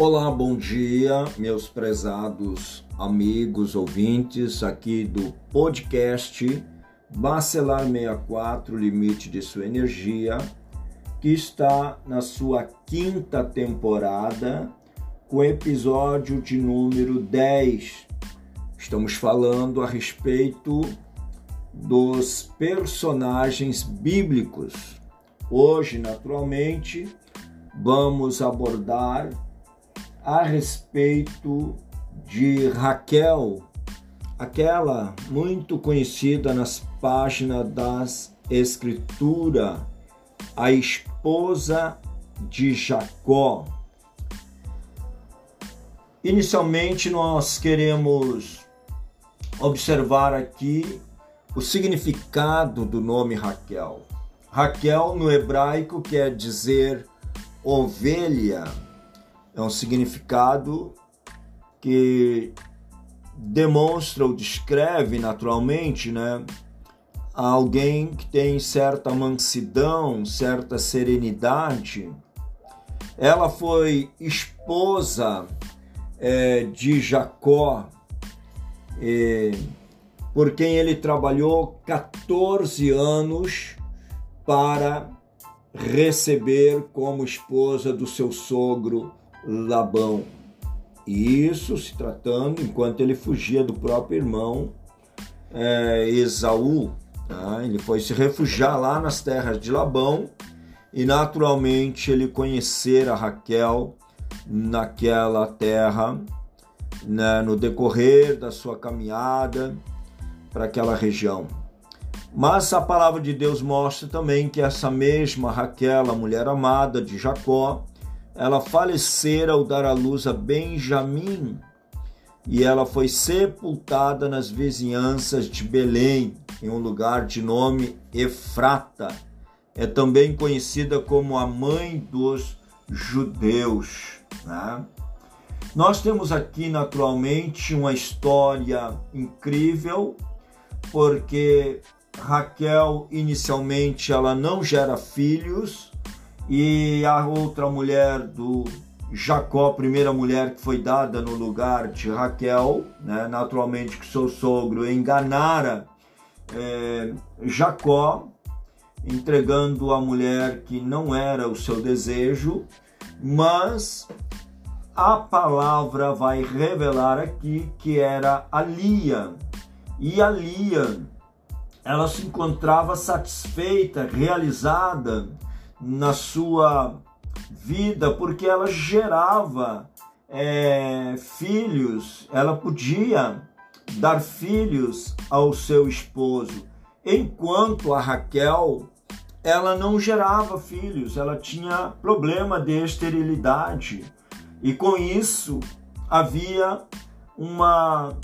Olá, bom dia, meus prezados amigos ouvintes aqui do podcast Bacelar 64 Limite de Sua Energia, que está na sua quinta temporada, com episódio de número 10. Estamos falando a respeito dos personagens bíblicos. Hoje, naturalmente, vamos abordar a respeito de Raquel, aquela muito conhecida nas páginas das Escrituras, a esposa de Jacó. Inicialmente, nós queremos observar aqui o significado do nome Raquel. Raquel no hebraico quer dizer ovelha é um significado que demonstra ou descreve naturalmente, né, alguém que tem certa mansidão, certa serenidade. Ela foi esposa é, de Jacó, é, por quem ele trabalhou 14 anos para receber como esposa do seu sogro Labão. Isso se tratando enquanto ele fugia do próprio irmão é, Esaú. Tá? Ele foi se refugiar lá nas terras de Labão e naturalmente ele conhecer a Raquel naquela terra né, no decorrer da sua caminhada para aquela região. Mas a palavra de Deus mostra também que essa mesma Raquel, a mulher amada de Jacó, ela falecera ao dar à luz a Benjamim e ela foi sepultada nas vizinhanças de Belém, em um lugar de nome Efrata. É também conhecida como a mãe dos judeus. Né? Nós temos aqui naturalmente uma história incrível, porque Raquel inicialmente ela não gera filhos, e a outra mulher do Jacó, primeira mulher que foi dada no lugar de Raquel, né? naturalmente que seu sogro enganara é, Jacó, entregando a mulher que não era o seu desejo, mas a palavra vai revelar aqui que era a Lia. E a Lia, ela se encontrava satisfeita, realizada, na sua vida porque ela gerava é, filhos, ela podia dar filhos ao seu esposo, enquanto a Raquel ela não gerava filhos, ela tinha problema de esterilidade. E com isso havia uma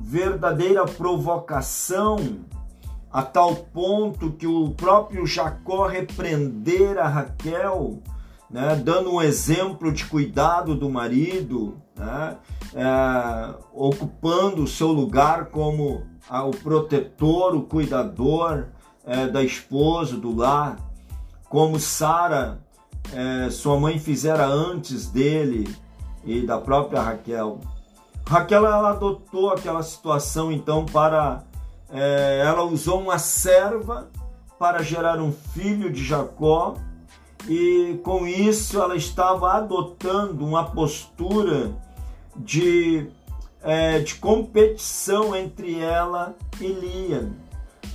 verdadeira provocação a tal ponto que o próprio Jacó repreendera Raquel, né, dando um exemplo de cuidado do marido, né, é, ocupando o seu lugar como a, o protetor, o cuidador é, da esposa, do lar, como Sara, é, sua mãe fizera antes dele e da própria Raquel. Raquel ela adotou aquela situação então para é, ela usou uma serva para gerar um filho de Jacó e com isso ela estava adotando uma postura de, é, de competição entre ela e Lia.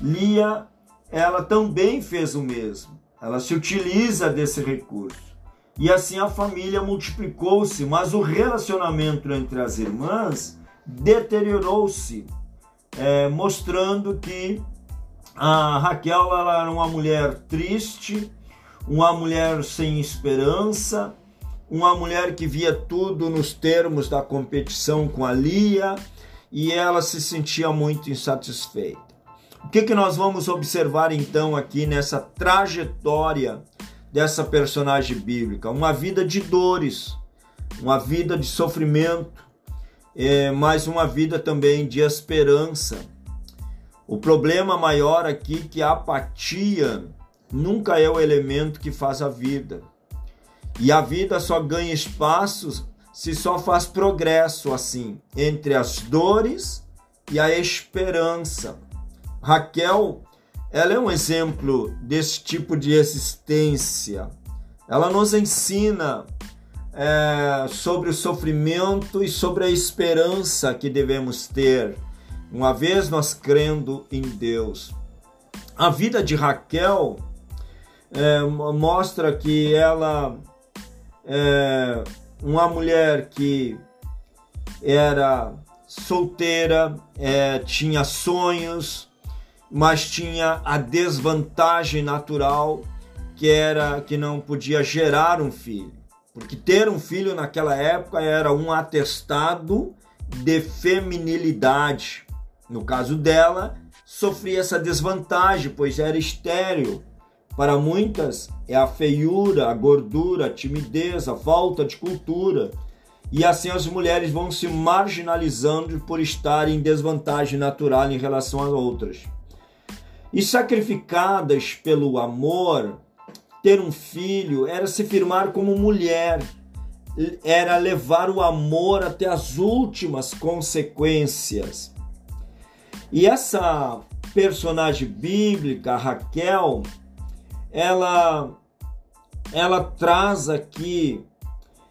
Lia, ela também fez o mesmo. Ela se utiliza desse recurso. E assim a família multiplicou-se, mas o relacionamento entre as irmãs deteriorou-se é, mostrando que a Raquel ela era uma mulher triste, uma mulher sem esperança, uma mulher que via tudo nos termos da competição com a Lia e ela se sentia muito insatisfeita. O que, que nós vamos observar então aqui nessa trajetória dessa personagem bíblica? Uma vida de dores, uma vida de sofrimento, é, mas uma vida também de esperança. O problema maior aqui é que a apatia nunca é o elemento que faz a vida. E a vida só ganha espaços se só faz progresso assim entre as dores e a esperança. Raquel, ela é um exemplo desse tipo de existência. Ela nos ensina é, sobre o sofrimento e sobre a esperança que devemos ter, uma vez nós crendo em Deus. A vida de Raquel é, mostra que ela é uma mulher que era solteira, é, tinha sonhos, mas tinha a desvantagem natural que era que não podia gerar um filho. Porque ter um filho naquela época era um atestado de feminilidade. No caso dela, sofria essa desvantagem, pois era estéril. Para muitas, é a feiura, a gordura, a timidez, a falta de cultura. E assim as mulheres vão se marginalizando por estarem em desvantagem natural em relação às outras. E sacrificadas pelo amor, ter um filho era se firmar como mulher, era levar o amor até as últimas consequências. E essa personagem bíblica, Raquel, ela ela traz aqui,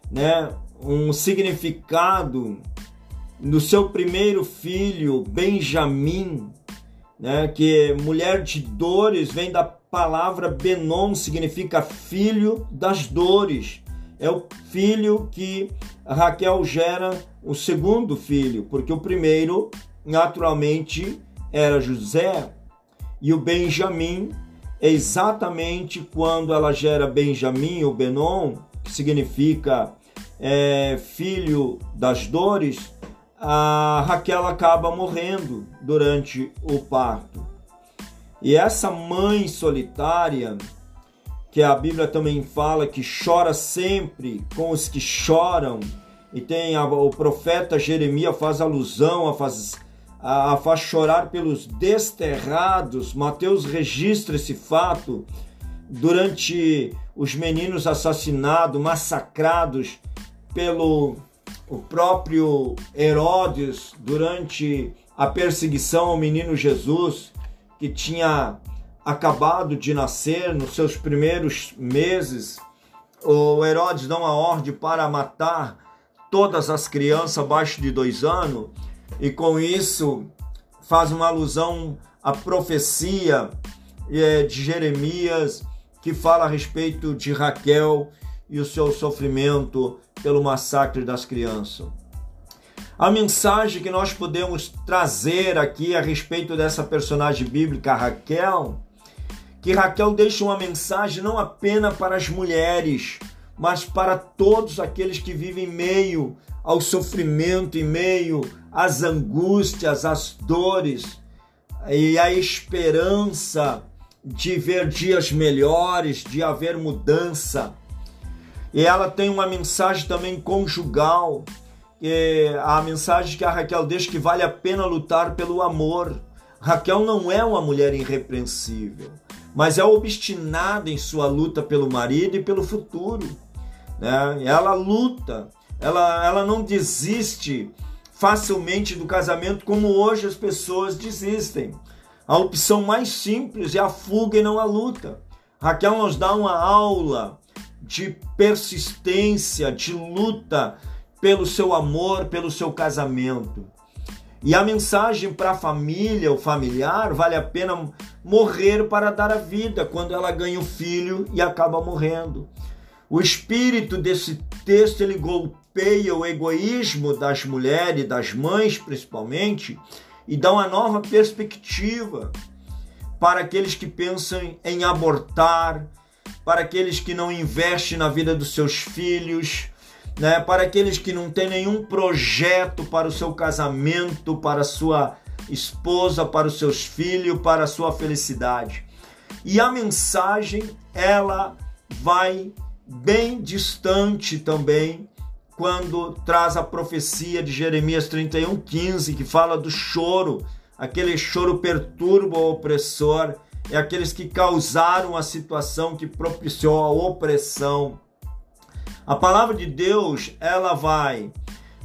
né, um significado no seu primeiro filho, Benjamim, né, que mulher de dores vem da palavra Benon, significa filho das dores. É o filho que Raquel gera o segundo filho, porque o primeiro, naturalmente, era José, e o Benjamim é exatamente quando ela gera Benjamim ou Benon, que significa é, filho das dores, a Raquel acaba morrendo durante o parto. E essa mãe solitária, que a Bíblia também fala que chora sempre com os que choram, e tem a, o profeta Jeremias faz alusão a faz a, faz chorar pelos desterrados. Mateus registra esse fato durante os meninos assassinados, massacrados pelo o próprio Herodes durante a perseguição ao menino Jesus, que tinha acabado de nascer nos seus primeiros meses. O Herodes dá uma ordem para matar todas as crianças abaixo de dois anos e com isso faz uma alusão à profecia é, de Jeremias que fala a respeito de Raquel e o seu sofrimento pelo massacre das crianças. A mensagem que nós podemos trazer aqui a respeito dessa personagem bíblica, Raquel, que Raquel deixa uma mensagem não apenas para as mulheres, mas para todos aqueles que vivem meio ao sofrimento, em meio às angústias, às dores e a esperança de ver dias melhores, de haver mudança. E ela tem uma mensagem também conjugal, a mensagem que a Raquel deixa que vale a pena lutar pelo amor. Raquel não é uma mulher irrepreensível, mas é obstinada em sua luta pelo marido e pelo futuro. Né? Ela luta ela, ela não desiste facilmente do casamento como hoje as pessoas desistem. A opção mais simples é a fuga e não a luta. Raquel nos dá uma aula de persistência, de luta pelo seu amor, pelo seu casamento. E a mensagem para a família, o familiar, vale a pena morrer para dar a vida quando ela ganha o filho e acaba morrendo. O espírito desse texto ele golpeia o egoísmo das mulheres, das mães principalmente, e dá uma nova perspectiva para aqueles que pensam em abortar, para aqueles que não investem na vida dos seus filhos, né? para aqueles que não têm nenhum projeto para o seu casamento, para a sua esposa, para os seus filhos, para a sua felicidade. E a mensagem, ela vai bem distante também quando traz a profecia de Jeremias 31:15 que fala do choro, aquele choro perturba o opressor, é aqueles que causaram a situação que propiciou a opressão. A palavra de Deus, ela vai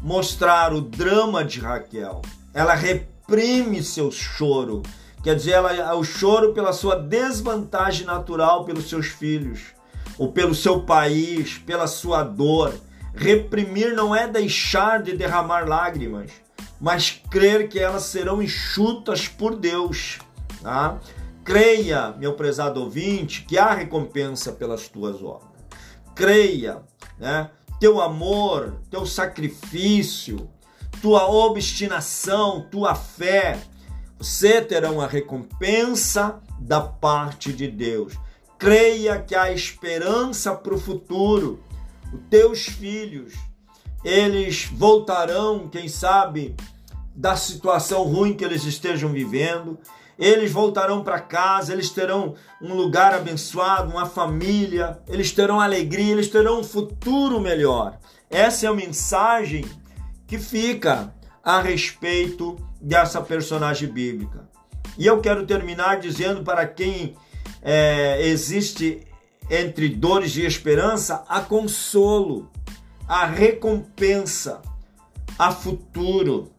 mostrar o drama de Raquel. Ela reprime seu choro. Quer dizer, ela, é o choro pela sua desvantagem natural pelos seus filhos, ou pelo seu país, pela sua dor. Reprimir não é deixar de derramar lágrimas, mas crer que elas serão enxutas por Deus. Tá? Creia, meu prezado ouvinte, que há recompensa pelas tuas obras. Creia, né? Teu amor, teu sacrifício, tua obstinação, tua fé, você terá uma recompensa da parte de Deus. Creia que há esperança para o futuro. Os teus filhos, eles voltarão, quem sabe, da situação ruim que eles estejam vivendo eles voltarão para casa, eles terão um lugar abençoado, uma família, eles terão alegria, eles terão um futuro melhor. Essa é a mensagem que fica a respeito dessa personagem bíblica. E eu quero terminar dizendo para quem é, existe entre dores e esperança, a consolo, a recompensa, a futuro.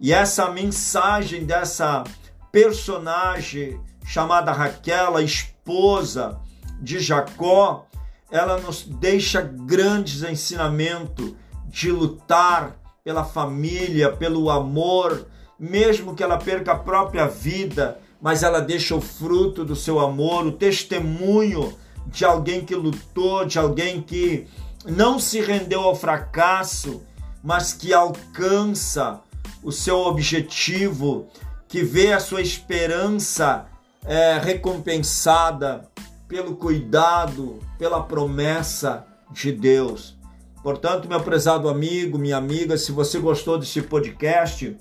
E essa mensagem dessa personagem chamada Raquel, a esposa de Jacó, ela nos deixa grandes ensinamentos de lutar pela família, pelo amor, mesmo que ela perca a própria vida, mas ela deixa o fruto do seu amor, o testemunho de alguém que lutou, de alguém que não se rendeu ao fracasso, mas que alcança o seu objetivo que vê a sua esperança é, recompensada pelo cuidado, pela promessa de Deus. Portanto, meu prezado amigo, minha amiga, se você gostou desse podcast,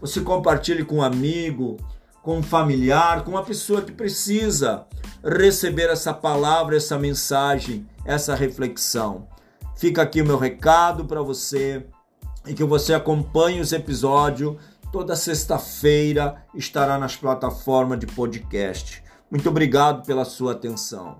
você compartilhe com um amigo, com um familiar, com uma pessoa que precisa receber essa palavra, essa mensagem, essa reflexão. Fica aqui o meu recado para você e que você acompanhe os episódios toda sexta-feira estará nas plataformas de podcast. Muito obrigado pela sua atenção.